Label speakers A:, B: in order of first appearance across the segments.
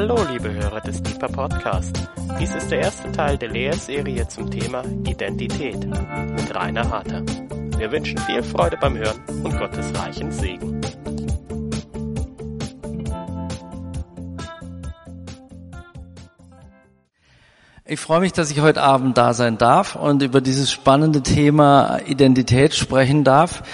A: Hallo, liebe Hörer des Deeper Podcast. Dies ist der erste Teil der Lehrserie zum Thema Identität mit Rainer Harter. Wir wünschen viel Freude beim Hören und Gottes reichen Segen.
B: Ich freue mich, dass ich heute Abend da sein darf und über dieses spannende Thema Identität sprechen darf.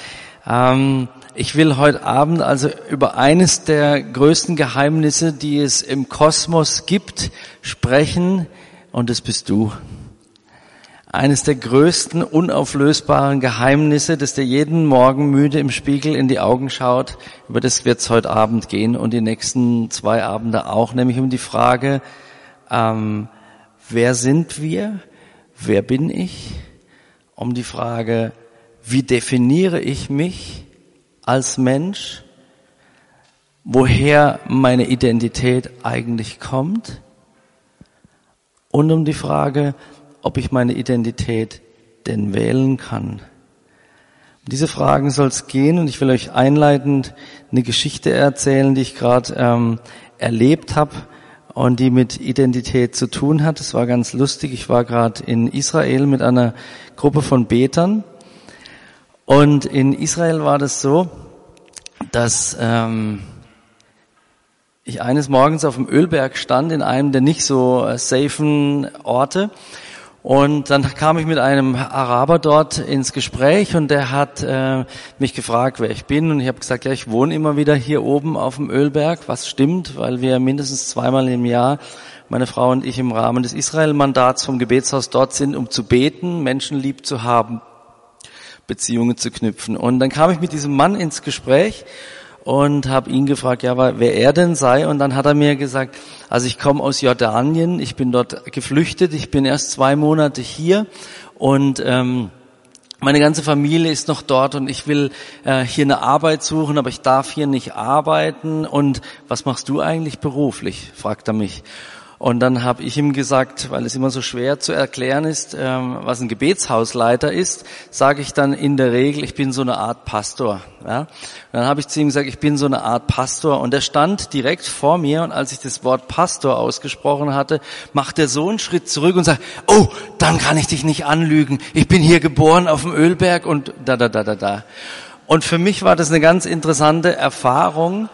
B: Ähm, ich will heute Abend also über eines der größten Geheimnisse, die es im Kosmos gibt, sprechen. Und das bist du. Eines der größten unauflösbaren Geheimnisse, dass der jeden Morgen müde im Spiegel in die Augen schaut, über das wird es heute Abend gehen und die nächsten zwei Abende auch, nämlich um die Frage, ähm, wer sind wir, wer bin ich, um die Frage, wie definiere ich mich, als Mensch, woher meine Identität eigentlich kommt und um die Frage, ob ich meine Identität denn wählen kann. Um diese Fragen soll es gehen und ich will euch einleitend eine Geschichte erzählen, die ich gerade ähm, erlebt habe und die mit Identität zu tun hat. Es war ganz lustig. Ich war gerade in Israel mit einer Gruppe von Betern und in Israel war das so, dass ähm, ich eines Morgens auf dem Ölberg stand, in einem der nicht so äh, safen Orte. Und dann kam ich mit einem Araber dort ins Gespräch und der hat äh, mich gefragt, wer ich bin. Und ich habe gesagt, ja, ich wohne immer wieder hier oben auf dem Ölberg, was stimmt, weil wir mindestens zweimal im Jahr, meine Frau und ich, im Rahmen des Israel-Mandats vom Gebetshaus dort sind, um zu beten, Menschen lieb zu haben Beziehungen zu knüpfen. Und dann kam ich mit diesem Mann ins Gespräch und habe ihn gefragt, ja, wer er denn sei. Und dann hat er mir gesagt, also ich komme aus Jordanien, ich bin dort geflüchtet, ich bin erst zwei Monate hier und ähm, meine ganze Familie ist noch dort und ich will äh, hier eine Arbeit suchen, aber ich darf hier nicht arbeiten. Und was machst du eigentlich beruflich? fragt er mich. Und dann habe ich ihm gesagt, weil es immer so schwer zu erklären ist, ähm, was ein Gebetshausleiter ist, sage ich dann in der Regel, ich bin so eine Art Pastor. Ja? Dann habe ich zu ihm gesagt, ich bin so eine Art Pastor. Und er stand direkt vor mir und als ich das Wort Pastor ausgesprochen hatte, macht er so einen Schritt zurück und sagt, oh, dann kann ich dich nicht anlügen. Ich bin hier geboren auf dem Ölberg und da, da, da, da, da. Und für mich war das eine ganz interessante Erfahrung.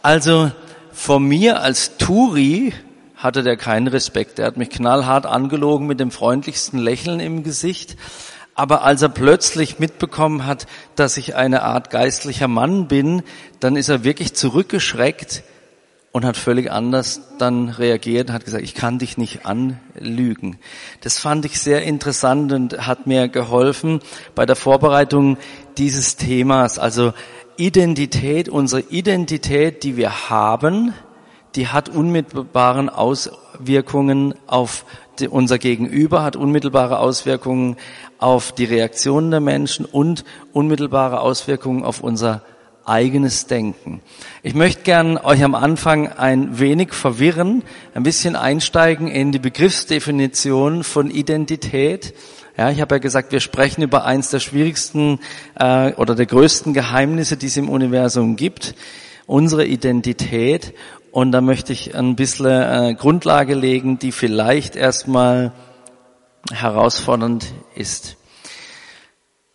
B: Also von mir als Turi, hatte der keinen Respekt. Er hat mich knallhart angelogen mit dem freundlichsten Lächeln im Gesicht. Aber als er plötzlich mitbekommen hat, dass ich eine Art geistlicher Mann bin, dann ist er wirklich zurückgeschreckt und hat völlig anders dann reagiert und hat gesagt, ich kann dich nicht anlügen. Das fand ich sehr interessant und hat mir geholfen bei der Vorbereitung dieses Themas. Also Identität, unsere Identität, die wir haben, die hat unmittelbaren Auswirkungen auf unser Gegenüber, hat unmittelbare Auswirkungen auf die Reaktionen der Menschen und unmittelbare Auswirkungen auf unser eigenes Denken. Ich möchte gern euch am Anfang ein wenig verwirren, ein bisschen einsteigen in die Begriffsdefinition von Identität. Ja, ich habe ja gesagt, wir sprechen über eins der schwierigsten äh, oder der größten Geheimnisse, die es im Universum gibt, unsere Identität. Und da möchte ich ein bisschen äh, Grundlage legen, die vielleicht erstmal herausfordernd ist.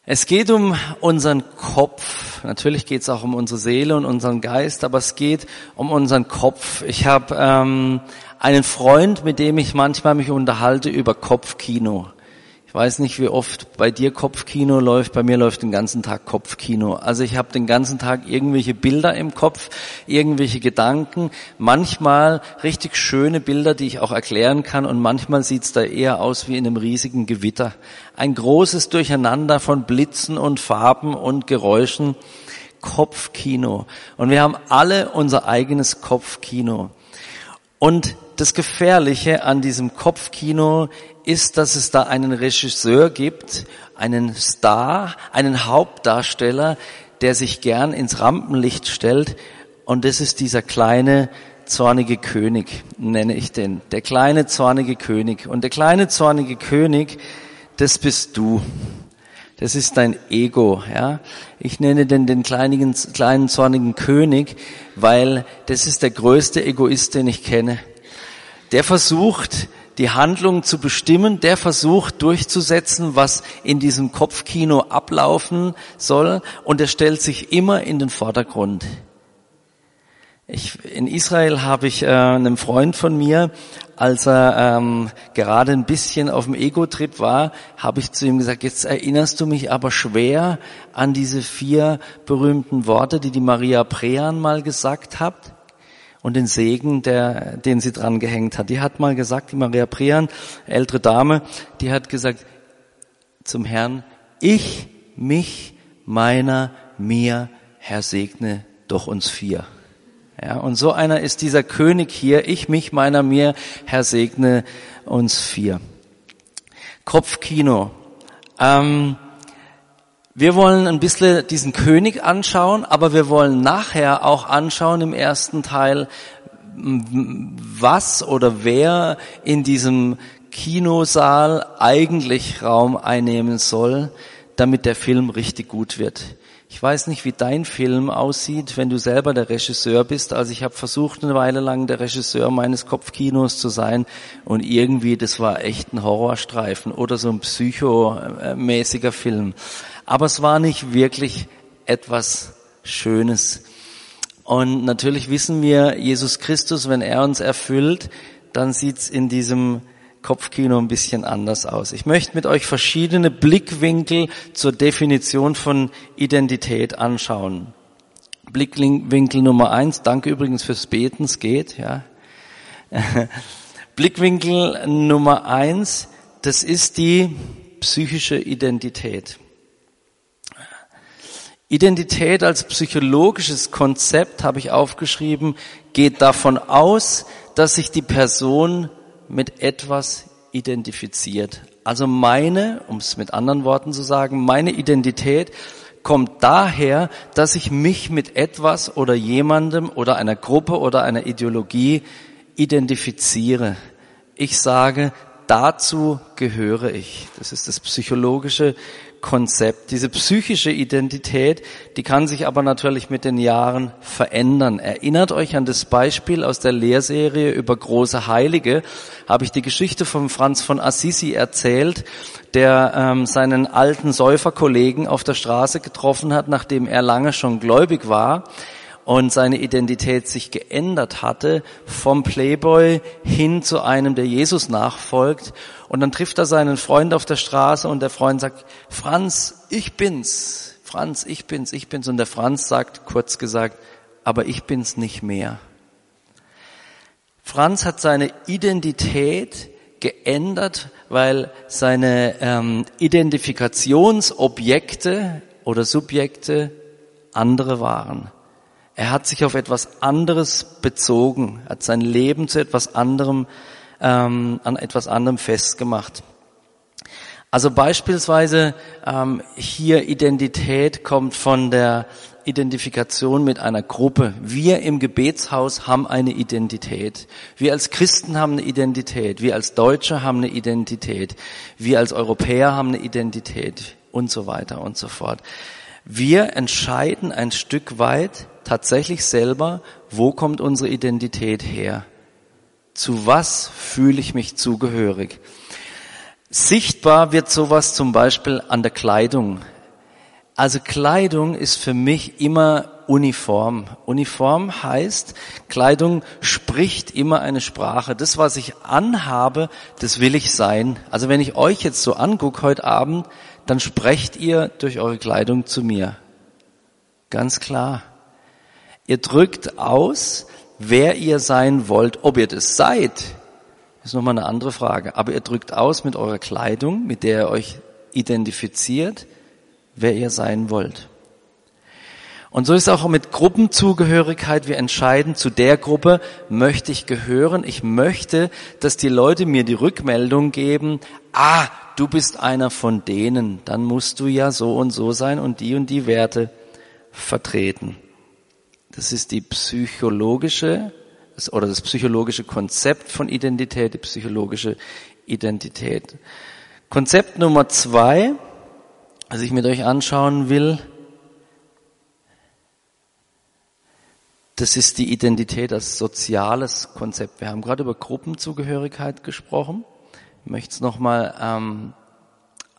B: Es geht um unseren Kopf. Natürlich geht es auch um unsere Seele und unseren Geist, aber es geht um unseren Kopf. Ich habe ähm, einen Freund, mit dem ich manchmal mich unterhalte über Kopfkino weiß nicht, wie oft bei dir Kopfkino läuft, bei mir läuft den ganzen Tag Kopfkino. Also ich habe den ganzen Tag irgendwelche Bilder im Kopf, irgendwelche Gedanken, manchmal richtig schöne Bilder, die ich auch erklären kann und manchmal sieht's da eher aus wie in einem riesigen Gewitter. Ein großes Durcheinander von Blitzen und Farben und Geräuschen. Kopfkino. Und wir haben alle unser eigenes Kopfkino. Und das Gefährliche an diesem Kopfkino ist, dass es da einen Regisseur gibt, einen Star, einen Hauptdarsteller, der sich gern ins Rampenlicht stellt. Und das ist dieser kleine zornige König, nenne ich den. Der kleine zornige König. Und der kleine zornige König, das bist du. Das ist dein Ego, ja. Ich nenne den den kleinen, kleinen zornigen König, weil das ist der größte Egoist, den ich kenne. der versucht, die Handlung zu bestimmen, der versucht durchzusetzen, was in diesem Kopfkino ablaufen soll. Und er stellt sich immer in den Vordergrund. Ich, in Israel habe ich äh, einem Freund von mir, als er ähm, gerade ein bisschen auf dem Ego-Trip war, habe ich zu ihm gesagt, jetzt erinnerst du mich aber schwer an diese vier berühmten Worte, die die Maria Prean mal gesagt hat und den Segen, der, den sie dran gehängt hat. Die hat mal gesagt, die Maria Prean, ältere Dame, die hat gesagt zum Herrn, ich, mich, meiner, mir, Herr segne doch uns vier. Ja, und so einer ist dieser König hier, ich, mich, meiner, mir, Herr segne uns vier. Kopfkino. Ähm, wir wollen ein bisschen diesen König anschauen, aber wir wollen nachher auch anschauen im ersten Teil, was oder wer in diesem Kinosaal eigentlich Raum einnehmen soll, damit der Film richtig gut wird. Ich weiß nicht, wie dein Film aussieht, wenn du selber der Regisseur bist. Also ich habe versucht, eine Weile lang der Regisseur meines Kopfkinos zu sein und irgendwie, das war echt ein Horrorstreifen oder so ein psychomäßiger Film. Aber es war nicht wirklich etwas Schönes. Und natürlich wissen wir, Jesus Christus, wenn er uns erfüllt, dann sieht's in diesem Kopfkino ein bisschen anders aus. Ich möchte mit euch verschiedene Blickwinkel zur Definition von Identität anschauen. Blickwinkel Nummer eins, danke übrigens fürs Beten, es geht, ja. Blickwinkel Nummer eins, das ist die psychische Identität. Identität als psychologisches Konzept, habe ich aufgeschrieben, geht davon aus, dass sich die Person mit etwas identifiziert. Also meine, um es mit anderen Worten zu sagen, meine Identität kommt daher, dass ich mich mit etwas oder jemandem oder einer Gruppe oder einer Ideologie identifiziere. Ich sage, dazu gehöre ich. Das ist das psychologische Konzept. Diese psychische Identität, die kann sich aber natürlich mit den Jahren verändern. Erinnert euch an das Beispiel aus der Lehrserie über große Heilige. Habe ich die Geschichte von Franz von Assisi erzählt, der ähm, seinen alten Säuferkollegen auf der Straße getroffen hat, nachdem er lange schon gläubig war und seine Identität sich geändert hatte, vom Playboy hin zu einem, der Jesus nachfolgt. Und dann trifft er seinen Freund auf der Straße und der Freund sagt, Franz, ich bin's. Franz, ich bin's, ich bin's. Und der Franz sagt, kurz gesagt, aber ich bin's nicht mehr. Franz hat seine Identität geändert, weil seine ähm, Identifikationsobjekte oder Subjekte andere waren. Er hat sich auf etwas anderes bezogen, hat sein Leben zu etwas anderem, ähm, an etwas anderem festgemacht. Also beispielsweise ähm, hier Identität kommt von der Identifikation mit einer Gruppe. Wir im Gebetshaus haben eine Identität. Wir als Christen haben eine Identität. Wir als Deutsche haben eine Identität. Wir als Europäer haben eine Identität und so weiter und so fort. Wir entscheiden ein Stück weit tatsächlich selber, wo kommt unsere Identität her? Zu was fühle ich mich zugehörig? Sichtbar wird sowas zum Beispiel an der Kleidung. Also Kleidung ist für mich immer Uniform. Uniform heißt, Kleidung spricht immer eine Sprache. Das, was ich anhabe, das will ich sein. Also wenn ich euch jetzt so angucke heute Abend, dann sprecht ihr durch eure Kleidung zu mir. Ganz klar. Ihr drückt aus, wer ihr sein wollt. Ob ihr das seid, ist nochmal eine andere Frage. Aber ihr drückt aus mit eurer Kleidung, mit der ihr euch identifiziert, wer ihr sein wollt. Und so ist auch mit Gruppenzugehörigkeit. Wir entscheiden, zu der Gruppe möchte ich gehören. Ich möchte, dass die Leute mir die Rückmeldung geben, ah, du bist einer von denen. Dann musst du ja so und so sein und die und die Werte vertreten. Das ist die psychologische oder das psychologische Konzept von Identität, die psychologische Identität. Konzept Nummer zwei, was ich mit euch anschauen will, Das ist die Identität als soziales Konzept. Wir haben gerade über Gruppenzugehörigkeit gesprochen. Ich möchte es nochmal ähm,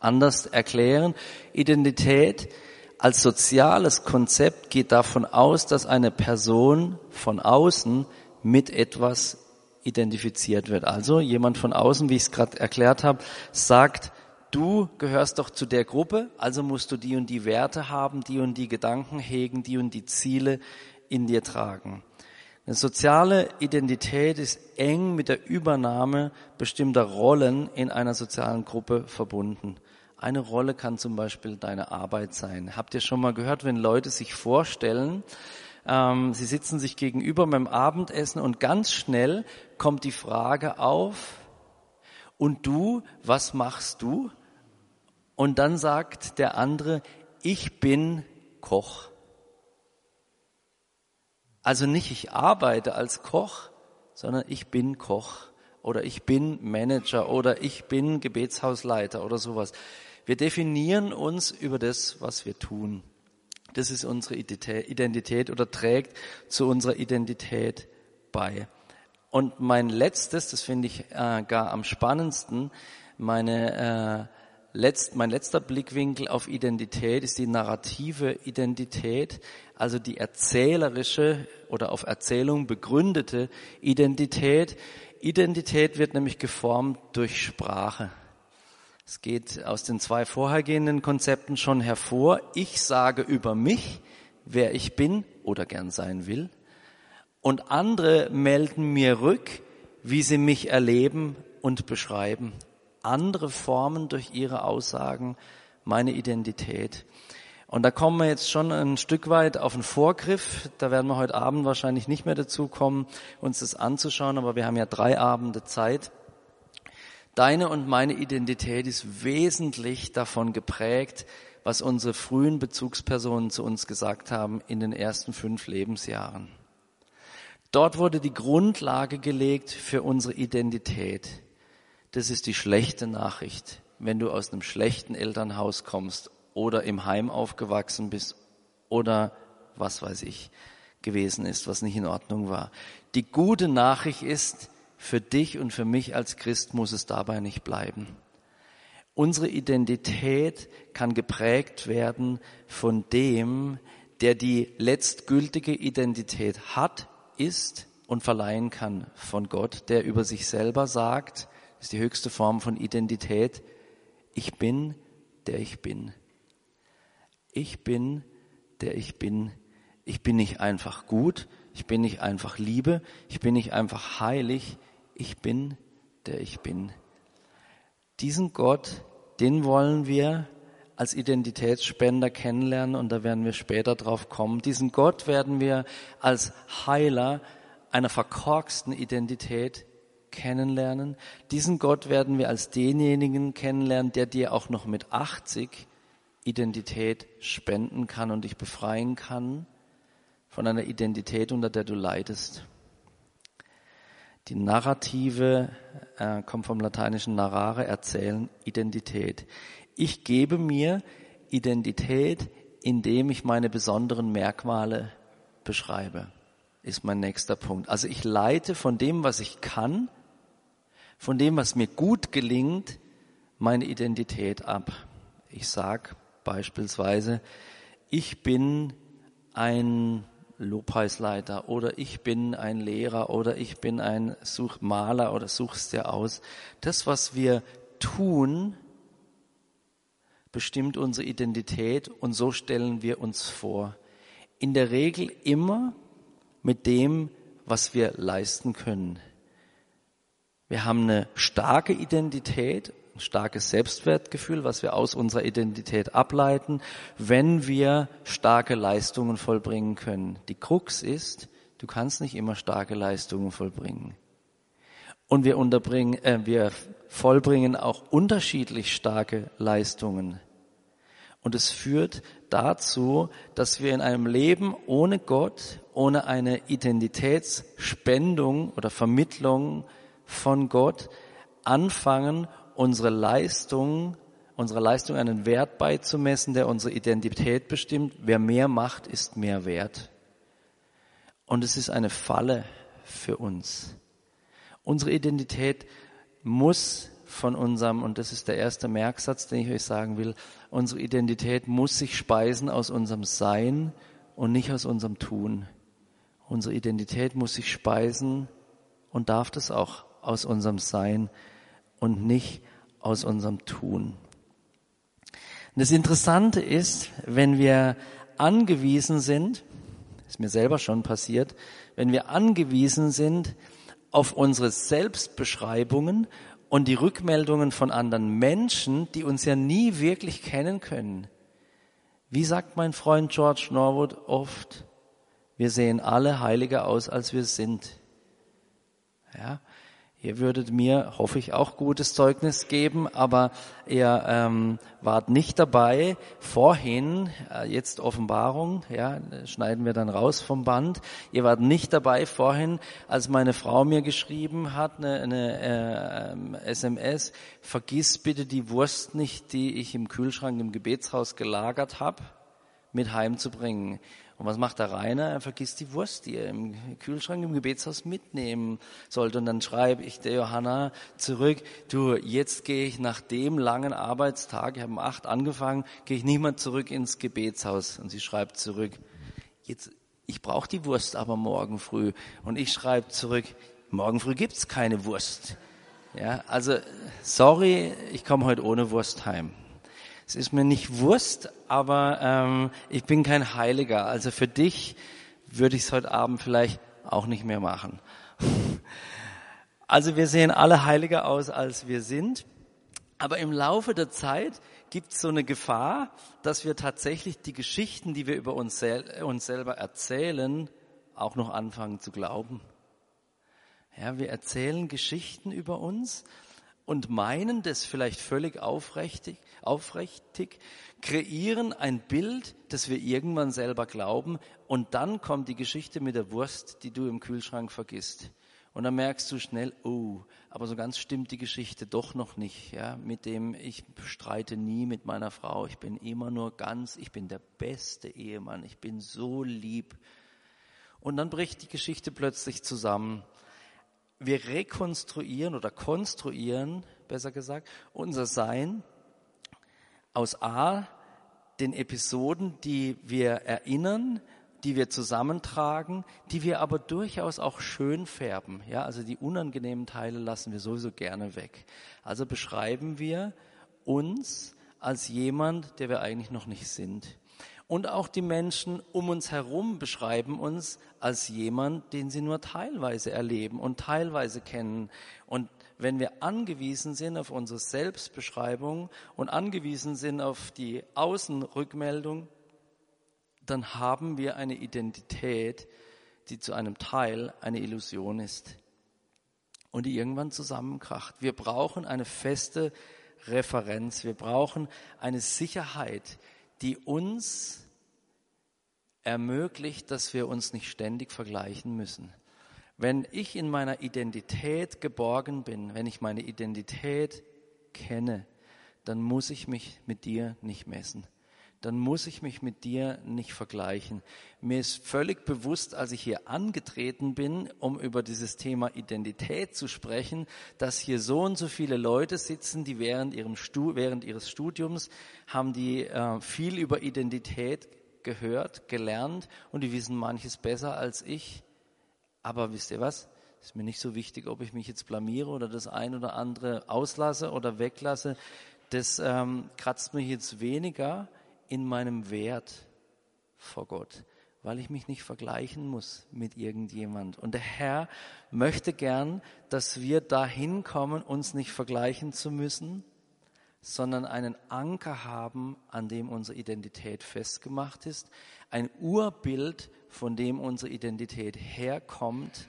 B: anders erklären. Identität als soziales Konzept geht davon aus, dass eine Person von außen mit etwas identifiziert wird. Also jemand von außen, wie ich es gerade erklärt habe, sagt, du gehörst doch zu der Gruppe, also musst du die und die Werte haben, die und die Gedanken hegen, die und die Ziele in dir tragen. Eine soziale Identität ist eng mit der Übernahme bestimmter Rollen in einer sozialen Gruppe verbunden. Eine Rolle kann zum Beispiel deine Arbeit sein. Habt ihr schon mal gehört, wenn Leute sich vorstellen, ähm, sie sitzen sich gegenüber beim Abendessen und ganz schnell kommt die Frage auf, und du, was machst du? Und dann sagt der andere, ich bin Koch. Also nicht ich arbeite als Koch, sondern ich bin Koch oder ich bin Manager oder ich bin Gebetshausleiter oder sowas. Wir definieren uns über das, was wir tun. Das ist unsere Identität oder trägt zu unserer Identität bei. Und mein letztes, das finde ich äh, gar am spannendsten, meine äh, letzt, mein letzter Blickwinkel auf Identität ist die narrative Identität, also die erzählerische oder auf Erzählung begründete Identität. Identität wird nämlich geformt durch Sprache. Es geht aus den zwei vorhergehenden Konzepten schon hervor. Ich sage über mich, wer ich bin oder gern sein will. Und andere melden mir rück, wie sie mich erleben und beschreiben andere formen durch ihre Aussagen meine Identität. Und da kommen wir jetzt schon ein Stück weit auf den Vorgriff. Da werden wir heute Abend wahrscheinlich nicht mehr dazu kommen, uns das anzuschauen, aber wir haben ja drei Abende Zeit. Deine und meine Identität ist wesentlich davon geprägt, was unsere frühen Bezugspersonen zu uns gesagt haben in den ersten fünf Lebensjahren. Dort wurde die Grundlage gelegt für unsere Identität. Das ist die schlechte Nachricht, wenn du aus einem schlechten Elternhaus kommst oder im Heim aufgewachsen bist oder was weiß ich gewesen ist, was nicht in Ordnung war. Die gute Nachricht ist, für dich und für mich als Christ muss es dabei nicht bleiben. Unsere Identität kann geprägt werden von dem, der die letztgültige Identität hat, ist und verleihen kann von Gott, der über sich selber sagt, ist die höchste Form von Identität. Ich bin, der ich bin. Ich bin, der ich bin. Ich bin nicht einfach gut, ich bin nicht einfach Liebe, ich bin nicht einfach heilig, ich bin, der ich bin. Diesen Gott, den wollen wir als Identitätsspender kennenlernen und da werden wir später drauf kommen. Diesen Gott werden wir als Heiler einer verkorksten Identität kennenlernen. Diesen Gott werden wir als denjenigen kennenlernen, der dir auch noch mit 80 Identität spenden kann und dich befreien kann von einer Identität, unter der du leidest. Die Narrative äh, kommt vom lateinischen narrare, erzählen, Identität. Ich gebe mir Identität, indem ich meine besonderen Merkmale beschreibe, ist mein nächster Punkt. Also ich leite von dem, was ich kann, von dem, was mir gut gelingt, meine Identität ab. Ich sag beispielsweise, ich bin ein Lobpreisleiter oder ich bin ein Lehrer oder ich bin ein Suchmaler oder suchst dir aus. Das, was wir tun, bestimmt unsere Identität und so stellen wir uns vor. In der Regel immer mit dem, was wir leisten können. Wir haben eine starke Identität, starkes Selbstwertgefühl, was wir aus unserer Identität ableiten, wenn wir starke Leistungen vollbringen können. Die Krux ist, du kannst nicht immer starke Leistungen vollbringen. Und wir, unterbringen, äh, wir vollbringen auch unterschiedlich starke Leistungen. Und es führt dazu, dass wir in einem Leben ohne Gott, ohne eine Identitätsspendung oder Vermittlung von Gott anfangen, unsere Leistung, unsere Leistung einen Wert beizumessen, der unsere Identität bestimmt. Wer mehr macht, ist mehr wert. Und es ist eine Falle für uns. Unsere Identität muss von unserem, und das ist der erste Merksatz, den ich euch sagen will, unsere Identität muss sich speisen aus unserem Sein und nicht aus unserem Tun. Unsere Identität muss sich speisen und darf das auch aus unserem Sein und nicht aus unserem Tun. Und das Interessante ist, wenn wir angewiesen sind, ist mir selber schon passiert, wenn wir angewiesen sind auf unsere Selbstbeschreibungen und die Rückmeldungen von anderen Menschen, die uns ja nie wirklich kennen können. Wie sagt mein Freund George Norwood oft, wir sehen alle heiliger aus, als wir sind. Ja, Ihr würdet mir, hoffe ich, auch gutes Zeugnis geben, aber ihr ähm, wart nicht dabei vorhin, äh, jetzt Offenbarung, ja, schneiden wir dann raus vom Band. Ihr wart nicht dabei vorhin, als meine Frau mir geschrieben hat, eine, eine äh, SMS, vergiss bitte die Wurst nicht, die ich im Kühlschrank im Gebetshaus gelagert habe, mit heimzubringen. Und was macht der Rainer? Er vergisst die Wurst, die er im Kühlschrank im Gebetshaus mitnehmen sollte. Und dann schreibe ich der Johanna zurück, du, jetzt gehe ich nach dem langen Arbeitstag, ich habe um acht angefangen, gehe ich nicht mehr zurück ins Gebetshaus. Und sie schreibt zurück, jetzt, ich brauche die Wurst aber morgen früh. Und ich schreibe zurück, morgen früh gibt's keine Wurst. Ja, also, sorry, ich komme heute ohne Wurst heim. Es ist mir nicht Wurst, aber ähm, ich bin kein Heiliger. Also für dich würde ich es heute Abend vielleicht auch nicht mehr machen. Also wir sehen alle heiliger aus, als wir sind. Aber im Laufe der Zeit gibt es so eine Gefahr, dass wir tatsächlich die Geschichten, die wir über uns, sel uns selber erzählen, auch noch anfangen zu glauben. Ja, wir erzählen Geschichten über uns und meinen das vielleicht völlig aufrichtig, aufrichtig, kreieren ein Bild, das wir irgendwann selber glauben und dann kommt die Geschichte mit der Wurst, die du im Kühlschrank vergisst. Und dann merkst du schnell, oh, aber so ganz stimmt die Geschichte doch noch nicht, ja, mit dem ich streite nie mit meiner Frau, ich bin immer nur ganz, ich bin der beste Ehemann, ich bin so lieb. Und dann bricht die Geschichte plötzlich zusammen wir rekonstruieren oder konstruieren, besser gesagt, unser Sein aus A, den Episoden, die wir erinnern, die wir zusammentragen, die wir aber durchaus auch schön färben. Ja, also die unangenehmen Teile lassen wir sowieso gerne weg. Also beschreiben wir uns als jemand, der wir eigentlich noch nicht sind. Und auch die Menschen um uns herum beschreiben uns als jemand, den sie nur teilweise erleben und teilweise kennen. Und wenn wir angewiesen sind auf unsere Selbstbeschreibung und angewiesen sind auf die Außenrückmeldung, dann haben wir eine Identität, die zu einem Teil eine Illusion ist und die irgendwann zusammenkracht. Wir brauchen eine feste Referenz, wir brauchen eine Sicherheit, die uns ermöglicht, dass wir uns nicht ständig vergleichen müssen. Wenn ich in meiner Identität geborgen bin, wenn ich meine Identität kenne, dann muss ich mich mit dir nicht messen. Dann muss ich mich mit dir nicht vergleichen. Mir ist völlig bewusst, als ich hier angetreten bin, um über dieses Thema Identität zu sprechen, dass hier so und so viele Leute sitzen, die während, ihrem Stu während ihres Studiums haben die äh, viel über Identität gehört, gelernt und die wissen manches besser als ich. Aber wisst ihr was? Ist mir nicht so wichtig, ob ich mich jetzt blamiere oder das ein oder andere auslasse oder weglasse. Das ähm, kratzt mich jetzt weniger in meinem Wert vor Gott, weil ich mich nicht vergleichen muss mit irgendjemand. Und der Herr möchte gern, dass wir dahin kommen, uns nicht vergleichen zu müssen, sondern einen Anker haben, an dem unsere Identität festgemacht ist, ein Urbild von dem unsere Identität herkommt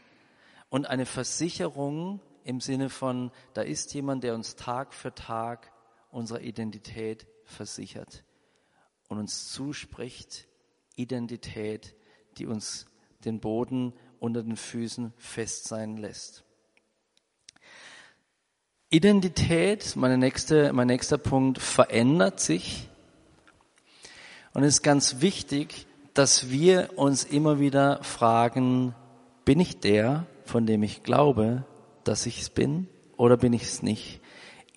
B: und eine Versicherung im Sinne von, da ist jemand, der uns Tag für Tag unsere Identität versichert und uns zuspricht, Identität, die uns den Boden unter den Füßen fest sein lässt. Identität, meine nächste, mein nächster Punkt, verändert sich. Und es ist ganz wichtig, dass wir uns immer wieder fragen, bin ich der, von dem ich glaube, dass ich es bin, oder bin ich es nicht?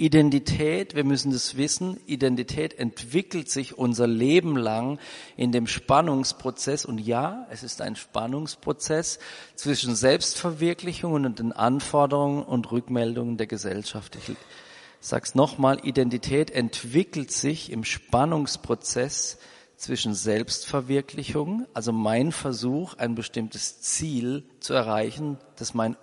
B: Identität, wir müssen das wissen, Identität entwickelt sich unser Leben lang in dem Spannungsprozess. Und ja, es ist ein Spannungsprozess zwischen Selbstverwirklichung und den Anforderungen und Rückmeldungen der Gesellschaft. Ich sag's nochmal, Identität entwickelt sich im Spannungsprozess zwischen Selbstverwirklichung, also mein Versuch, ein bestimmtes Ziel zu erreichen, das mein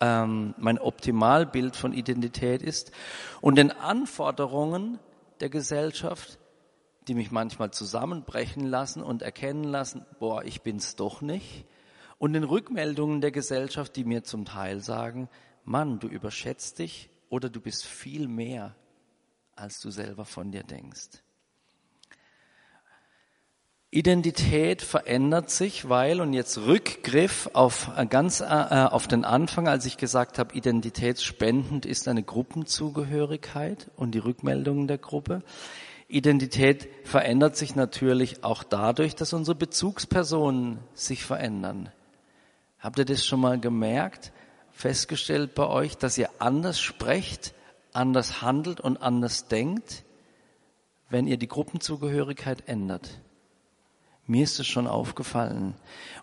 B: ähm, mein Optimalbild von Identität ist und den Anforderungen der Gesellschaft, die mich manchmal zusammenbrechen lassen und erkennen lassen, boah, ich bin's doch nicht, und den Rückmeldungen der Gesellschaft, die mir zum Teil sagen, Mann, du überschätzt dich oder du bist viel mehr, als du selber von dir denkst. Identität verändert sich, weil, und jetzt Rückgriff auf äh, ganz äh, äh, auf den Anfang, als ich gesagt habe, identitätsspendend ist eine Gruppenzugehörigkeit und die Rückmeldungen der Gruppe. Identität verändert sich natürlich auch dadurch, dass unsere Bezugspersonen sich verändern. Habt ihr das schon mal gemerkt, festgestellt bei euch, dass ihr anders sprecht, anders handelt und anders denkt, wenn ihr die Gruppenzugehörigkeit ändert? Mir ist es schon aufgefallen.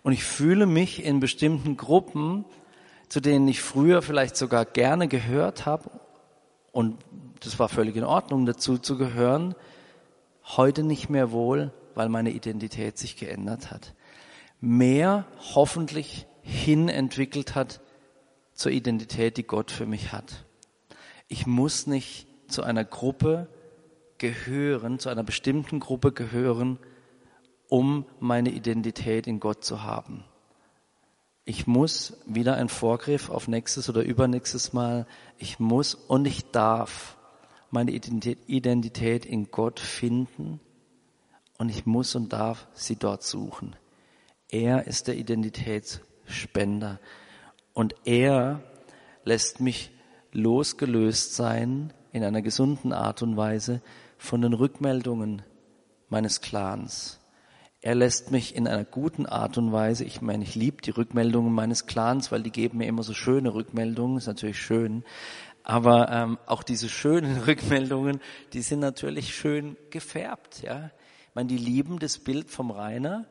B: Und ich fühle mich in bestimmten Gruppen, zu denen ich früher vielleicht sogar gerne gehört habe, und das war völlig in Ordnung, dazu zu gehören, heute nicht mehr wohl, weil meine Identität sich geändert hat. Mehr hoffentlich hin entwickelt hat zur Identität, die Gott für mich hat. Ich muss nicht zu einer Gruppe gehören, zu einer bestimmten Gruppe gehören, um meine Identität in Gott zu haben. Ich muss wieder ein Vorgriff auf nächstes oder übernächstes Mal. Ich muss und ich darf meine Identität in Gott finden und ich muss und darf sie dort suchen. Er ist der Identitätsspender und er lässt mich losgelöst sein in einer gesunden Art und Weise von den Rückmeldungen meines Clans. Er lässt mich in einer guten Art und Weise, ich meine, ich liebe die Rückmeldungen meines Clans, weil die geben mir immer so schöne Rückmeldungen, ist natürlich schön. Aber ähm, auch diese schönen Rückmeldungen, die sind natürlich schön gefärbt. Ja, ich meine, die lieben das Bild vom Rainer,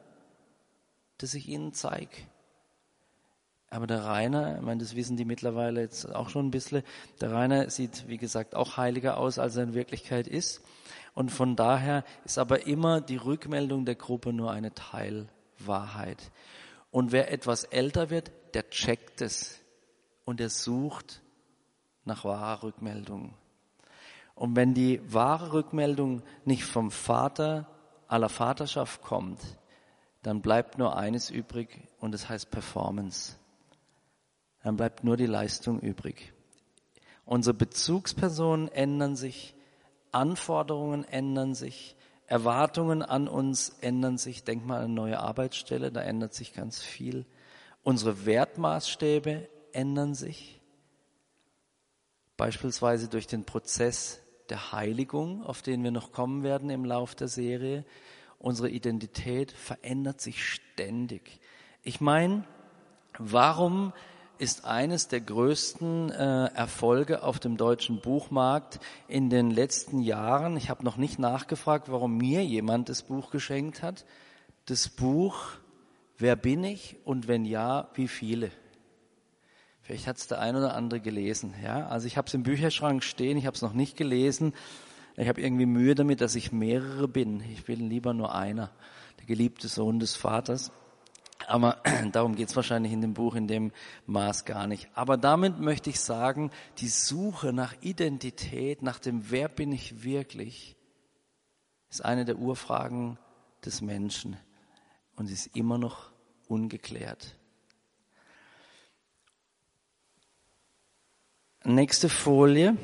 B: das ich ihnen zeige. Aber der Rainer, ich meine, das wissen die mittlerweile jetzt auch schon ein bisschen, der Rainer sieht, wie gesagt, auch heiliger aus, als er in Wirklichkeit ist. Und von daher ist aber immer die Rückmeldung der Gruppe nur eine Teilwahrheit. Und wer etwas älter wird, der checkt es und er sucht nach wahrer Rückmeldung. Und wenn die wahre Rückmeldung nicht vom Vater aller Vaterschaft kommt, dann bleibt nur eines übrig und das heißt Performance. Dann bleibt nur die Leistung übrig. Unsere Bezugspersonen ändern sich, Anforderungen ändern sich, Erwartungen an uns ändern sich. Denk mal an eine neue Arbeitsstelle, da ändert sich ganz viel. Unsere Wertmaßstäbe ändern sich. Beispielsweise durch den Prozess der Heiligung, auf den wir noch kommen werden im Lauf der Serie. Unsere Identität verändert sich ständig. Ich meine, warum ist eines der größten äh, Erfolge auf dem deutschen Buchmarkt in den letzten Jahren. Ich habe noch nicht nachgefragt, warum mir jemand das Buch geschenkt hat. Das Buch Wer bin ich und wenn ja, wie viele? Vielleicht hat es der ein oder andere gelesen. Ja, also ich habe es im Bücherschrank stehen. Ich habe es noch nicht gelesen. Ich habe irgendwie Mühe damit, dass ich mehrere bin. Ich bin lieber nur einer, der geliebte Sohn des Vaters. Aber darum geht es wahrscheinlich in dem Buch in dem Maß gar nicht. Aber damit möchte ich sagen, die Suche nach Identität, nach dem Wer bin ich wirklich, ist eine der Urfragen des Menschen und ist immer noch ungeklärt. Nächste Folie.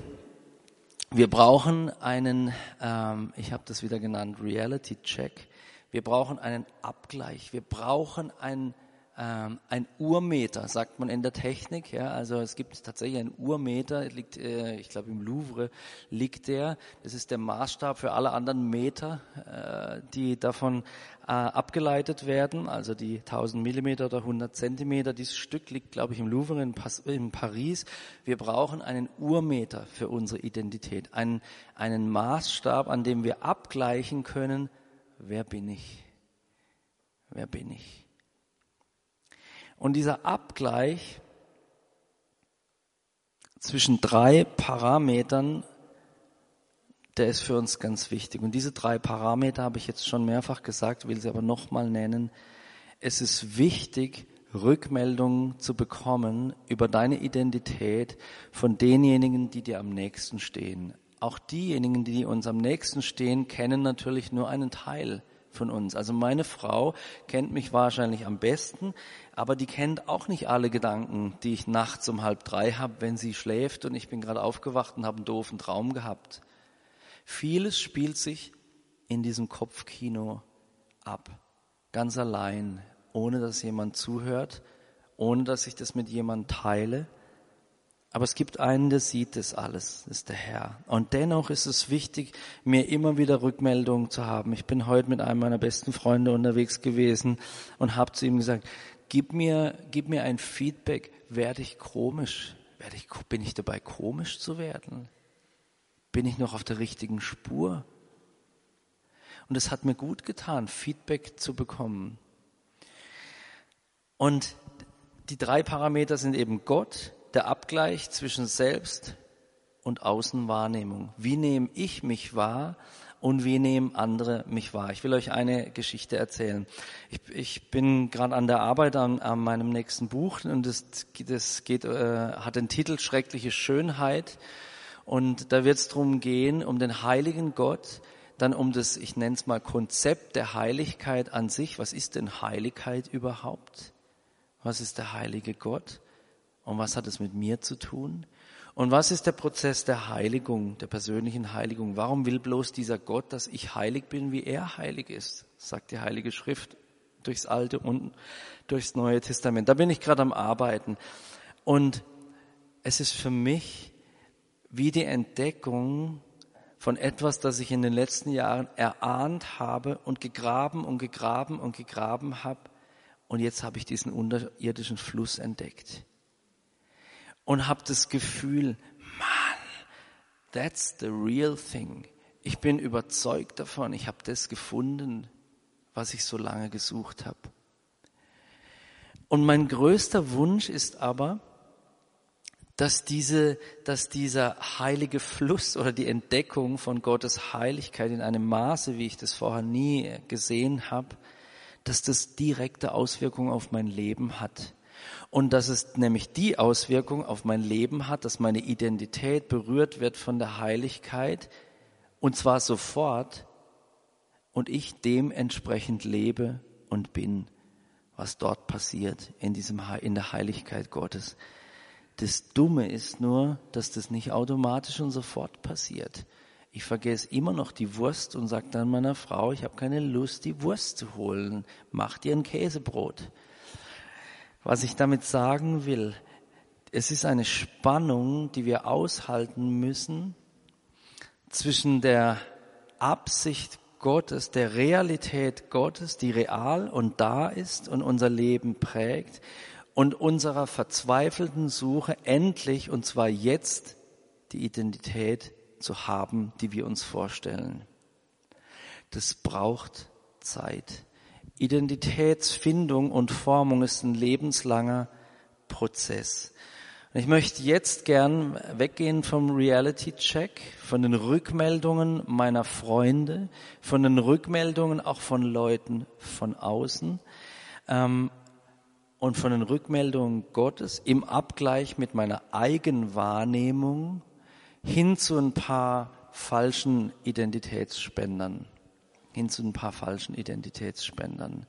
B: Wir brauchen einen, ähm, ich habe das wieder genannt, Reality Check. Wir brauchen einen Abgleich. Wir brauchen ein ähm, ein Urmeter, sagt man in der Technik. Ja, also es gibt tatsächlich einen Urmeter, liegt, äh, ich glaube im Louvre liegt der. Das ist der Maßstab für alle anderen Meter, äh, die davon äh, abgeleitet werden. Also die 1000 Millimeter oder 100 Zentimeter. Dieses Stück liegt, glaube ich, im Louvre in, in Paris. Wir brauchen einen Urmeter für unsere Identität, einen, einen Maßstab, an dem wir abgleichen können, wer bin ich? Wer bin ich? Und dieser Abgleich zwischen drei Parametern, der ist für uns ganz wichtig. Und diese drei Parameter habe ich jetzt schon mehrfach gesagt, will sie aber nochmal nennen. Es ist wichtig, Rückmeldungen zu bekommen über deine Identität von denjenigen, die dir am nächsten stehen. Auch diejenigen, die uns am nächsten stehen, kennen natürlich nur einen Teil von uns. Also meine Frau kennt mich wahrscheinlich am besten, aber die kennt auch nicht alle Gedanken, die ich nachts um halb drei habe, wenn sie schläft und ich bin gerade aufgewacht und habe einen doofen Traum gehabt. Vieles spielt sich in diesem Kopfkino ab, ganz allein, ohne dass jemand zuhört, ohne dass ich das mit jemand teile. Aber es gibt einen, der sieht das alles, ist der Herr. Und dennoch ist es wichtig, mir immer wieder Rückmeldungen zu haben. Ich bin heute mit einem meiner besten Freunde unterwegs gewesen und habe zu ihm gesagt, gib mir, gib mir ein Feedback, werde ich komisch? Werde ich, bin ich dabei komisch zu werden? Bin ich noch auf der richtigen Spur? Und es hat mir gut getan, Feedback zu bekommen. Und die drei Parameter sind eben Gott, der Abgleich zwischen Selbst und Außenwahrnehmung. Wie nehme ich mich wahr und wie nehmen andere mich wahr? Ich will euch eine Geschichte erzählen. Ich, ich bin gerade an der Arbeit an, an, meinem nächsten Buch und das, das geht, äh, hat den Titel Schreckliche Schönheit. Und da wird es darum gehen, um den heiligen Gott, dann um das, ich nenne es mal Konzept der Heiligkeit an sich. Was ist denn Heiligkeit überhaupt? Was ist der heilige Gott? Und was hat es mit mir zu tun? Und was ist der Prozess der Heiligung, der persönlichen Heiligung? Warum will bloß dieser Gott, dass ich heilig bin, wie er heilig ist? Sagt die Heilige Schrift durchs Alte und durchs Neue Testament. Da bin ich gerade am Arbeiten. Und es ist für mich wie die Entdeckung von etwas, das ich in den letzten Jahren erahnt habe und gegraben und gegraben und gegraben habe. Und jetzt habe ich diesen unterirdischen Fluss entdeckt und habe das Gefühl, man, that's the real thing. Ich bin überzeugt davon, ich habe das gefunden, was ich so lange gesucht habe. Und mein größter Wunsch ist aber, dass diese, dass dieser heilige Fluss oder die Entdeckung von Gottes Heiligkeit in einem Maße, wie ich das vorher nie gesehen habe, dass das direkte Auswirkungen auf mein Leben hat und dass es nämlich die Auswirkung auf mein Leben hat, dass meine Identität berührt wird von der Heiligkeit und zwar sofort und ich dementsprechend lebe und bin, was dort passiert in diesem in der Heiligkeit Gottes. Das Dumme ist nur, dass das nicht automatisch und sofort passiert. Ich vergesse immer noch die Wurst und sage dann meiner Frau, ich habe keine Lust, die Wurst zu holen. Mach dir ein Käsebrot. Was ich damit sagen will, es ist eine Spannung, die wir aushalten müssen zwischen der Absicht Gottes, der Realität Gottes, die real und da ist und unser Leben prägt, und unserer verzweifelten Suche endlich, und zwar jetzt, die Identität zu haben, die wir uns vorstellen. Das braucht Zeit. Identitätsfindung und Formung ist ein lebenslanger Prozess. Und ich möchte jetzt gern weggehen vom Reality Check, von den Rückmeldungen meiner Freunde, von den Rückmeldungen auch von Leuten von außen ähm, und von den Rückmeldungen Gottes im Abgleich mit meiner Eigenwahrnehmung hin zu ein paar falschen Identitätsspendern hin zu ein paar falschen Identitätsspendern.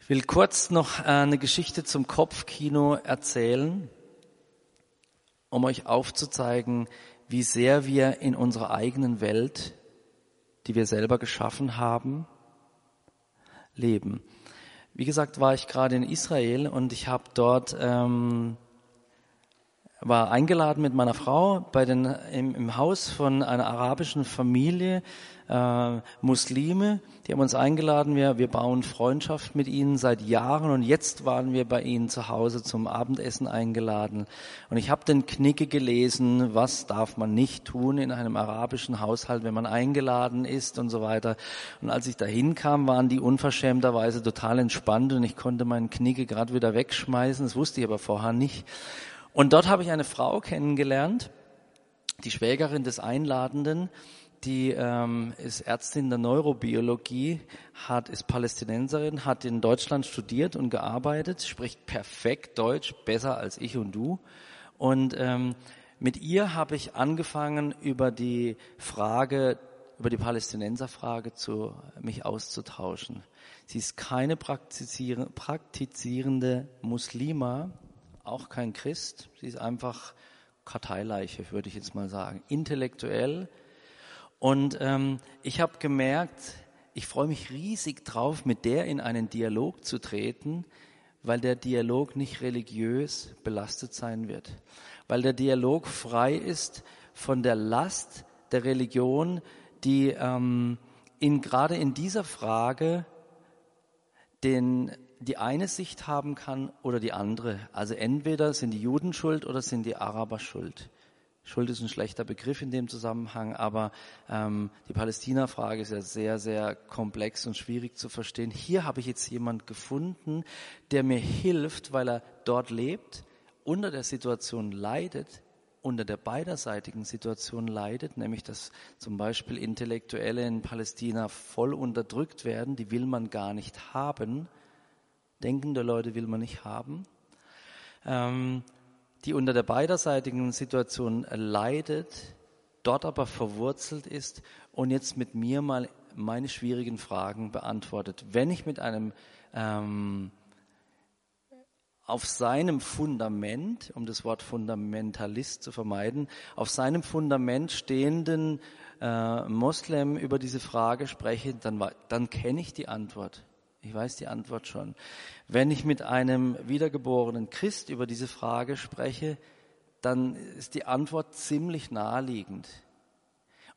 B: Ich will kurz noch äh, eine Geschichte zum Kopfkino erzählen, um euch aufzuzeigen, wie sehr wir in unserer eigenen Welt, die wir selber geschaffen haben, leben. wie gesagt, war ich gerade in Israel und ich habe dort ähm, war eingeladen mit meiner Frau bei den, im, im Haus von einer arabischen Familie, äh, Muslime. Die haben uns eingeladen. Wir, wir bauen Freundschaft mit ihnen seit Jahren und jetzt waren wir bei ihnen zu Hause zum Abendessen eingeladen. Und ich habe den Knicke gelesen, was darf man nicht tun in einem arabischen Haushalt, wenn man eingeladen ist und so weiter. Und als ich da hinkam, waren die unverschämterweise total entspannt und ich konnte meinen Knicke gerade wieder wegschmeißen. Das wusste ich aber vorher nicht. Und dort habe ich eine Frau kennengelernt, die Schwägerin des Einladenden, die ähm, ist Ärztin der Neurobiologie, hat ist Palästinenserin, hat in Deutschland studiert und gearbeitet, spricht perfekt Deutsch, besser als ich und du. Und ähm, mit ihr habe ich angefangen über die Frage, über die Palästinenserfrage zu mich auszutauschen. Sie ist keine praktizierende Muslima, auch kein Christ. Sie ist einfach Karteileiche, würde ich jetzt mal sagen. Intellektuell. Und ähm, ich habe gemerkt, ich freue mich riesig drauf, mit der in einen Dialog zu treten, weil der Dialog nicht religiös belastet sein wird. Weil der Dialog frei ist von der Last der Religion, die ähm, in, gerade in dieser Frage den die eine Sicht haben kann oder die andere. Also entweder sind die Juden schuld oder sind die Araber schuld. Schuld ist ein schlechter Begriff in dem Zusammenhang, aber ähm, die Palästina-Frage ist ja sehr, sehr komplex und schwierig zu verstehen. Hier habe ich jetzt jemand gefunden, der mir hilft, weil er dort lebt, unter der Situation leidet, unter der beiderseitigen Situation leidet, nämlich dass zum Beispiel Intellektuelle in Palästina voll unterdrückt werden, die will man gar nicht haben denkende Leute will man nicht haben, ähm, die unter der beiderseitigen Situation leidet, dort aber verwurzelt ist und jetzt mit mir mal meine schwierigen Fragen beantwortet. Wenn ich mit einem ähm, auf seinem Fundament, um das Wort Fundamentalist zu vermeiden, auf seinem Fundament stehenden äh, Moslem über diese Frage spreche, dann, dann kenne ich die Antwort. Ich weiß die Antwort schon. Wenn ich mit einem wiedergeborenen Christ über diese Frage spreche, dann ist die Antwort ziemlich naheliegend.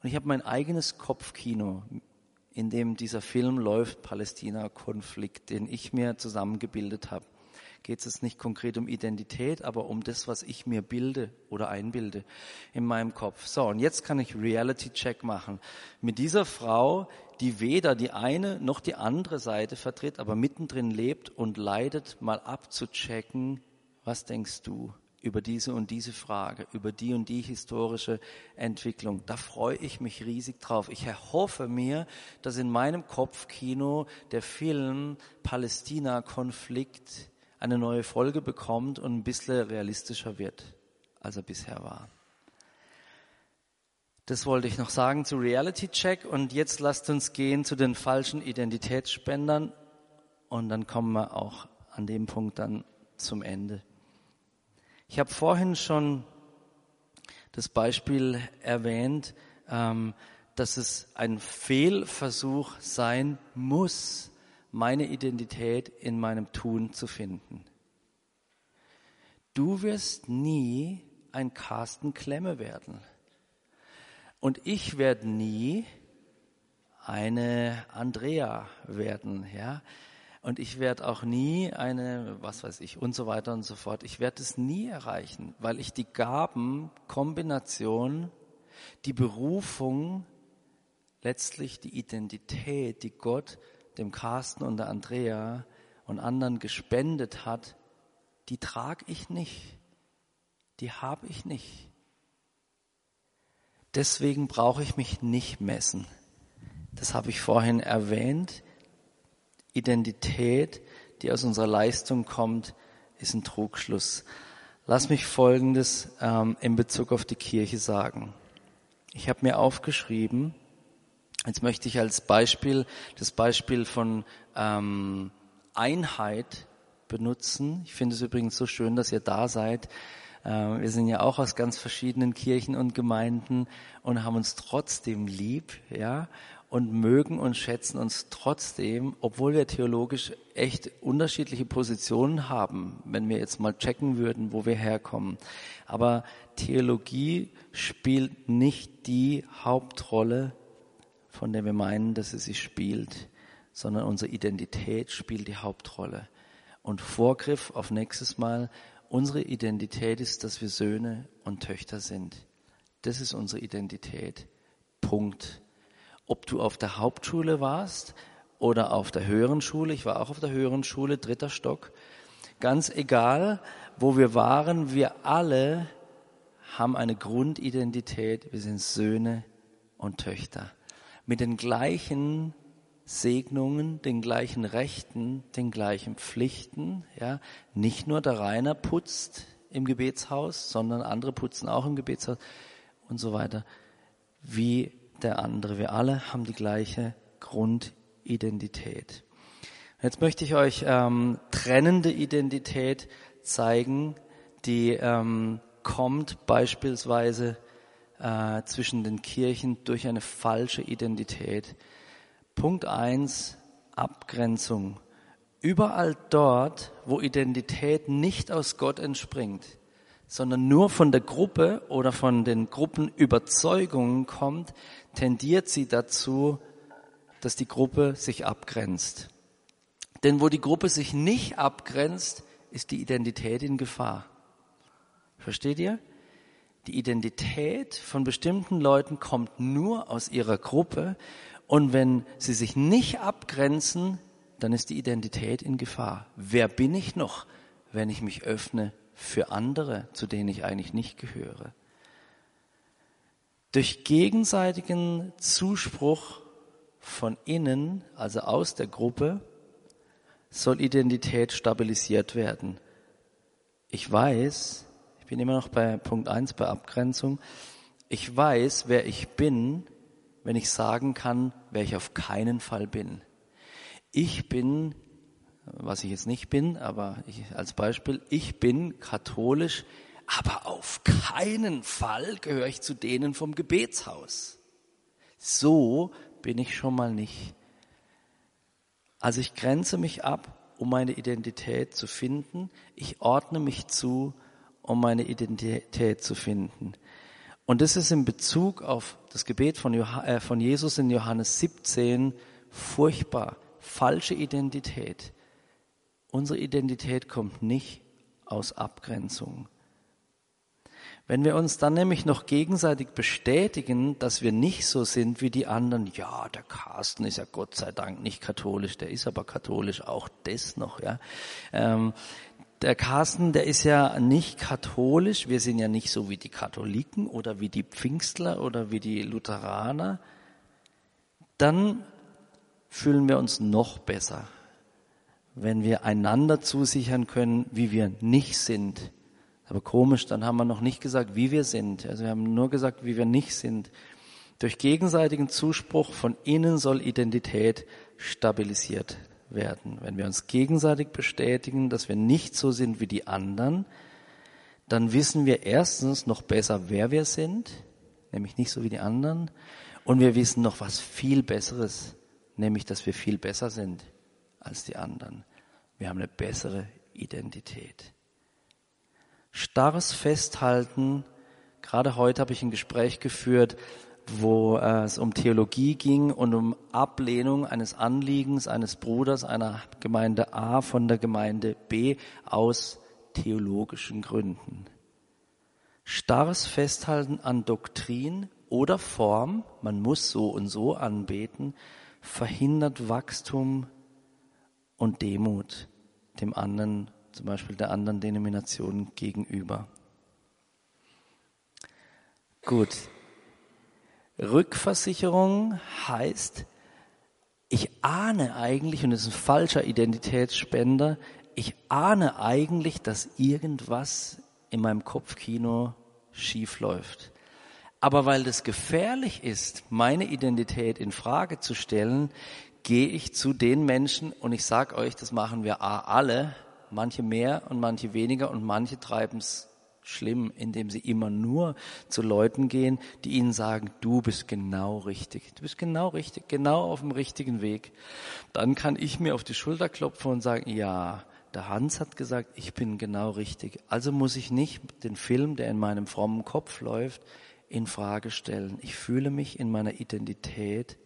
B: Und ich habe mein eigenes Kopfkino, in dem dieser Film läuft, Palästina-Konflikt, den ich mir zusammengebildet habe geht es nicht konkret um Identität, aber um das, was ich mir bilde oder einbilde in meinem Kopf. So, und jetzt kann ich Reality-Check machen. Mit dieser Frau, die weder die eine noch die andere Seite vertritt, aber mittendrin lebt und leidet, mal abzuchecken, was denkst du? über diese und diese Frage, über die und die historische Entwicklung. Da freue ich mich riesig drauf. Ich erhoffe mir, dass in meinem Kopfkino der Film Palästina-Konflikt eine neue Folge bekommt und ein bisschen realistischer wird, als er bisher war. Das wollte ich noch sagen zu Reality Check und jetzt lasst uns gehen zu den falschen Identitätsspendern und dann kommen wir auch an dem Punkt dann zum Ende. Ich habe vorhin schon das Beispiel erwähnt, ähm, dass es ein Fehlversuch sein muss, meine Identität in meinem Tun zu finden. Du wirst nie ein Carsten Klemme werden. Und ich werde nie eine Andrea werden, ja. Und ich werde auch nie eine, was weiß ich, und so weiter und so fort. Ich werde es nie erreichen, weil ich die Gabenkombination, die Berufung, letztlich die Identität, die Gott dem Carsten und der Andrea und anderen gespendet hat, die trage ich nicht. Die habe ich nicht. Deswegen brauche ich mich nicht messen. Das habe ich vorhin erwähnt. Identität, die aus unserer Leistung kommt, ist ein Trugschluss. Lass mich Folgendes ähm, in Bezug auf die Kirche sagen. Ich habe mir aufgeschrieben, Jetzt möchte ich als Beispiel das Beispiel von ähm, Einheit benutzen. Ich finde es übrigens so schön, dass ihr da seid. Äh, wir sind ja auch aus ganz verschiedenen Kirchen und Gemeinden und haben uns trotzdem lieb, ja. und mögen und schätzen uns trotzdem, obwohl wir theologisch echt unterschiedliche Positionen haben, wenn wir jetzt mal checken würden, wo wir herkommen. Aber Theologie spielt nicht die Hauptrolle, von der wir meinen, dass sie sich spielt, sondern unsere Identität spielt die Hauptrolle. Und Vorgriff auf nächstes Mal, unsere Identität ist, dass wir Söhne und Töchter sind. Das ist unsere Identität. Punkt ob du auf der Hauptschule warst oder auf der höheren Schule. Ich war auch auf der höheren Schule, dritter Stock. Ganz egal, wo wir waren, wir alle haben eine Grundidentität. Wir sind Söhne und Töchter. Mit den gleichen Segnungen, den gleichen Rechten, den gleichen Pflichten, ja. Nicht nur der Rainer putzt im Gebetshaus, sondern andere putzen auch im Gebetshaus und so weiter. Wie der andere. Wir alle haben die gleiche Grundidentität. Jetzt möchte ich euch ähm, trennende Identität zeigen, die ähm, kommt beispielsweise äh, zwischen den Kirchen durch eine falsche Identität. Punkt eins: Abgrenzung. Überall dort, wo Identität nicht aus Gott entspringt, sondern nur von der Gruppe oder von den Gruppenüberzeugungen kommt, tendiert sie dazu, dass die Gruppe sich abgrenzt. Denn wo die Gruppe sich nicht abgrenzt, ist die Identität in Gefahr. Versteht ihr? Die Identität von bestimmten Leuten kommt nur aus ihrer Gruppe und wenn sie sich nicht abgrenzen, dann ist die Identität in Gefahr. Wer bin ich noch, wenn ich mich öffne für andere, zu denen ich eigentlich nicht gehöre? Durch gegenseitigen Zuspruch von innen, also aus der Gruppe, soll Identität stabilisiert werden. Ich weiß, ich bin immer noch bei Punkt eins bei Abgrenzung, ich weiß, wer ich bin, wenn ich sagen kann, wer ich auf keinen Fall bin. Ich bin, was ich jetzt nicht bin, aber ich, als Beispiel, ich bin katholisch aber auf keinen Fall gehöre ich zu denen vom Gebetshaus. So bin ich schon mal nicht. Also ich grenze mich ab, um meine Identität zu finden. Ich ordne mich zu, um meine Identität zu finden. Und das ist in Bezug auf das Gebet von, äh, von Jesus in Johannes 17 furchtbar. Falsche Identität. Unsere Identität kommt nicht aus Abgrenzung. Wenn wir uns dann nämlich noch gegenseitig bestätigen, dass wir nicht so sind wie die anderen, ja, der Carsten ist ja Gott sei Dank nicht katholisch, der ist aber katholisch, auch das noch, ja. Ähm, der Carsten, der ist ja nicht katholisch, wir sind ja nicht so wie die Katholiken oder wie die Pfingstler oder wie die Lutheraner, dann fühlen wir uns noch besser, wenn wir einander zusichern können, wie wir nicht sind aber komisch, dann haben wir noch nicht gesagt, wie wir sind. Also wir haben nur gesagt, wie wir nicht sind. Durch gegenseitigen Zuspruch von innen soll Identität stabilisiert werden. Wenn wir uns gegenseitig bestätigen, dass wir nicht so sind wie die anderen, dann wissen wir erstens noch besser, wer wir sind, nämlich nicht so wie die anderen, und wir wissen noch was viel Besseres, nämlich dass wir viel besser sind als die anderen. Wir haben eine bessere Identität starres Festhalten. Gerade heute habe ich ein Gespräch geführt, wo äh, es um Theologie ging und um Ablehnung eines Anliegens eines Bruders einer Gemeinde A von der Gemeinde B aus theologischen Gründen. Starres Festhalten an Doktrin oder Form, man muss so und so anbeten, verhindert Wachstum und Demut dem anderen zum Beispiel der anderen Denomination gegenüber. Gut. Rückversicherung heißt, ich ahne eigentlich, und das ist ein falscher Identitätsspender, ich ahne eigentlich, dass irgendwas in meinem Kopfkino schief läuft. Aber weil das gefährlich ist, meine Identität in Frage zu stellen, gehe ich zu den Menschen und ich sage euch, das machen wir alle, manche mehr und manche weniger und manche treiben es schlimm, indem sie immer nur zu Leuten gehen, die ihnen sagen, du bist genau richtig, du bist genau richtig, genau auf dem richtigen Weg. Dann kann ich mir auf die Schulter klopfen und sagen, ja, der Hans hat gesagt, ich bin genau richtig. Also muss ich nicht den Film, der in meinem frommen Kopf läuft, in Frage stellen. Ich fühle mich in meiner Identität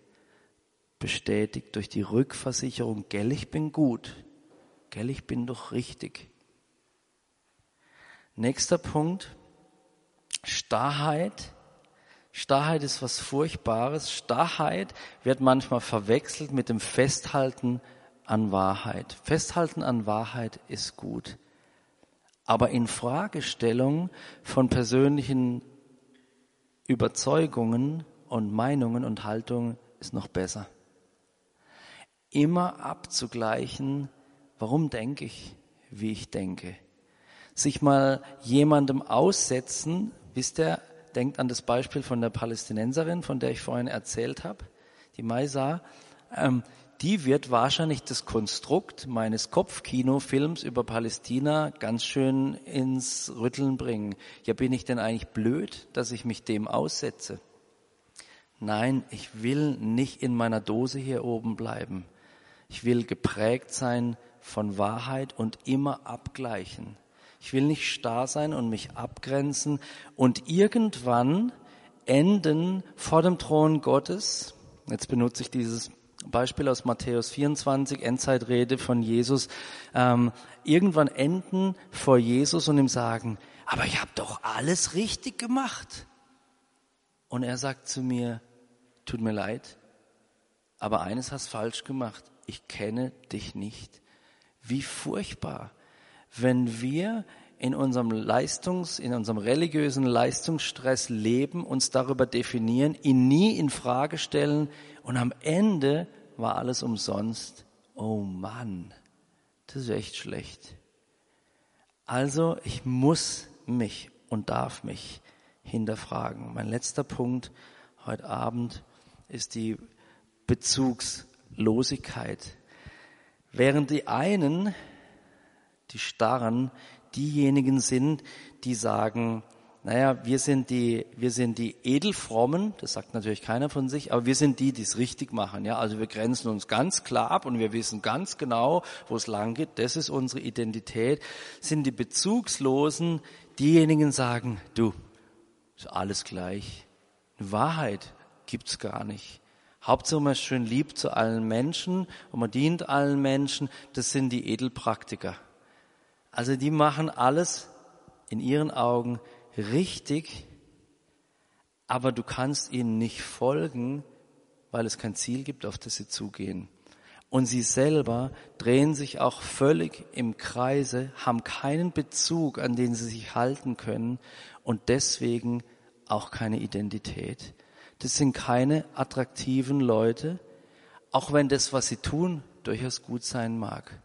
B: bestätigt durch die Rückversicherung, gell, ich bin gut, gell, ich bin doch richtig. Nächster Punkt, Starrheit. Starrheit ist was Furchtbares. Starrheit wird manchmal verwechselt mit dem Festhalten an Wahrheit. Festhalten an Wahrheit ist gut. Aber in Fragestellung von persönlichen Überzeugungen und Meinungen und Haltungen ist noch besser. Immer abzugleichen, warum denke ich, wie ich denke. Sich mal jemandem aussetzen, wisst ihr, denkt an das Beispiel von der Palästinenserin, von der ich vorhin erzählt habe, die Maisa, ähm, die wird wahrscheinlich das Konstrukt meines Kopfkinofilms über Palästina ganz schön ins Rütteln bringen. Ja, bin ich denn eigentlich blöd, dass ich mich dem aussetze? Nein, ich will nicht in meiner Dose hier oben bleiben. Ich will geprägt sein von Wahrheit und immer abgleichen. Ich will nicht starr sein und mich abgrenzen und irgendwann enden vor dem Thron Gottes. Jetzt benutze ich dieses Beispiel aus Matthäus 24, Endzeitrede von Jesus, ähm, irgendwann enden vor Jesus und ihm sagen, aber ich habe doch alles richtig gemacht. Und er sagt zu mir, tut mir leid, aber eines hast falsch gemacht. Ich kenne dich nicht. Wie furchtbar, wenn wir in unserem Leistungs, in unserem religiösen Leistungsstress leben, uns darüber definieren, ihn nie in Frage stellen und am Ende war alles umsonst. Oh Mann, das ist echt schlecht. Also ich muss mich und darf mich hinterfragen. Mein letzter Punkt heute Abend ist die Bezugslosigkeit. Während die einen, die Starren, diejenigen sind, die sagen, naja, wir sind die, wir sind die Edelfrommen, das sagt natürlich keiner von sich, aber wir sind die, die es richtig machen, ja. Also wir grenzen uns ganz klar ab und wir wissen ganz genau, wo es lang geht. Das ist unsere Identität. Sind die Bezugslosen, diejenigen sagen, du, ist alles gleich. Eine Wahrheit gibt's gar nicht. Hauptsache man ist schön lieb zu allen Menschen und man dient allen Menschen. Das sind die Edelpraktiker. Also die machen alles in ihren Augen richtig, aber du kannst ihnen nicht folgen, weil es kein Ziel gibt, auf das sie zugehen. Und sie selber drehen sich auch völlig im Kreise, haben keinen Bezug, an den sie sich halten können und deswegen auch keine Identität. Das sind keine attraktiven Leute, auch wenn das, was sie tun, durchaus gut sein mag.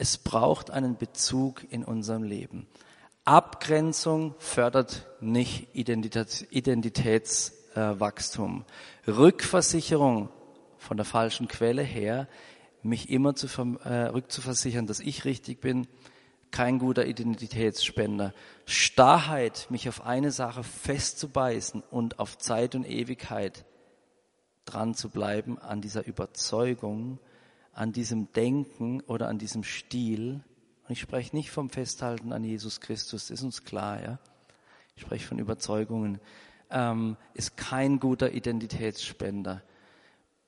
B: Es braucht einen Bezug in unserem Leben. Abgrenzung fördert nicht Identitätswachstum. Rückversicherung von der falschen Quelle her, mich immer zu, äh, rückzuversichern, dass ich richtig bin, kein guter Identitätsspender. Starrheit, mich auf eine Sache festzubeißen und auf Zeit und Ewigkeit dran zu bleiben an dieser Überzeugung, an diesem Denken oder an diesem Stil, und ich spreche nicht vom Festhalten an Jesus Christus, ist uns klar, ja. Ich spreche von Überzeugungen, ähm, ist kein guter Identitätsspender.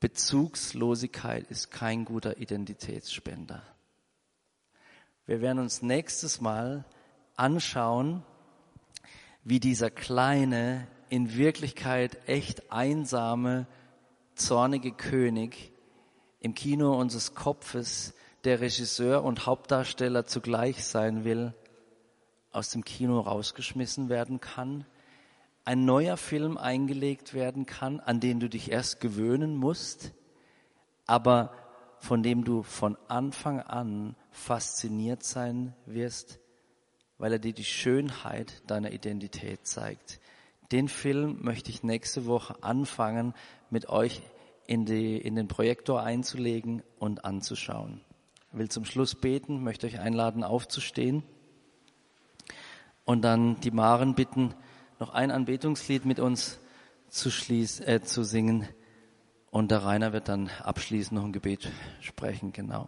B: Bezugslosigkeit ist kein guter Identitätsspender. Wir werden uns nächstes Mal anschauen, wie dieser kleine, in Wirklichkeit echt einsame, zornige König im Kino unseres Kopfes, der Regisseur und Hauptdarsteller zugleich sein will, aus dem Kino rausgeschmissen werden kann, ein neuer Film eingelegt werden kann, an den du dich erst gewöhnen musst, aber von dem du von Anfang an fasziniert sein wirst, weil er dir die Schönheit deiner Identität zeigt. Den Film möchte ich nächste Woche anfangen, mit euch in, die, in den Projektor einzulegen und anzuschauen. Ich will zum Schluss beten, möchte euch einladen, aufzustehen. und dann die Maren bitten, noch ein Anbetungslied mit uns zu, schließ, äh, zu singen. Und der Rainer wird dann abschließend noch ein Gebet sprechen, genau.